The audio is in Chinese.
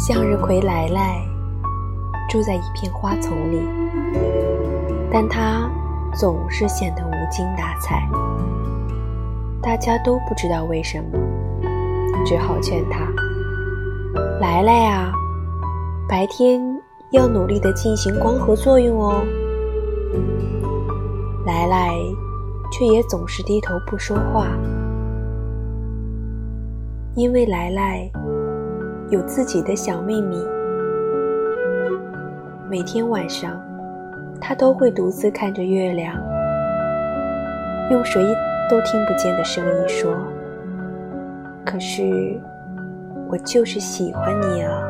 向日葵来来住在一片花丛里，但它总是显得无精打采。大家都不知道为什么，只好劝他：“来来呀，白天要努力的进行光合作用哦。”来来，却也总是低头不说话，因为来来有自己的小秘密。每天晚上，他都会独自看着月亮，用谁都听不见的声音说：“可是，我就是喜欢你啊。”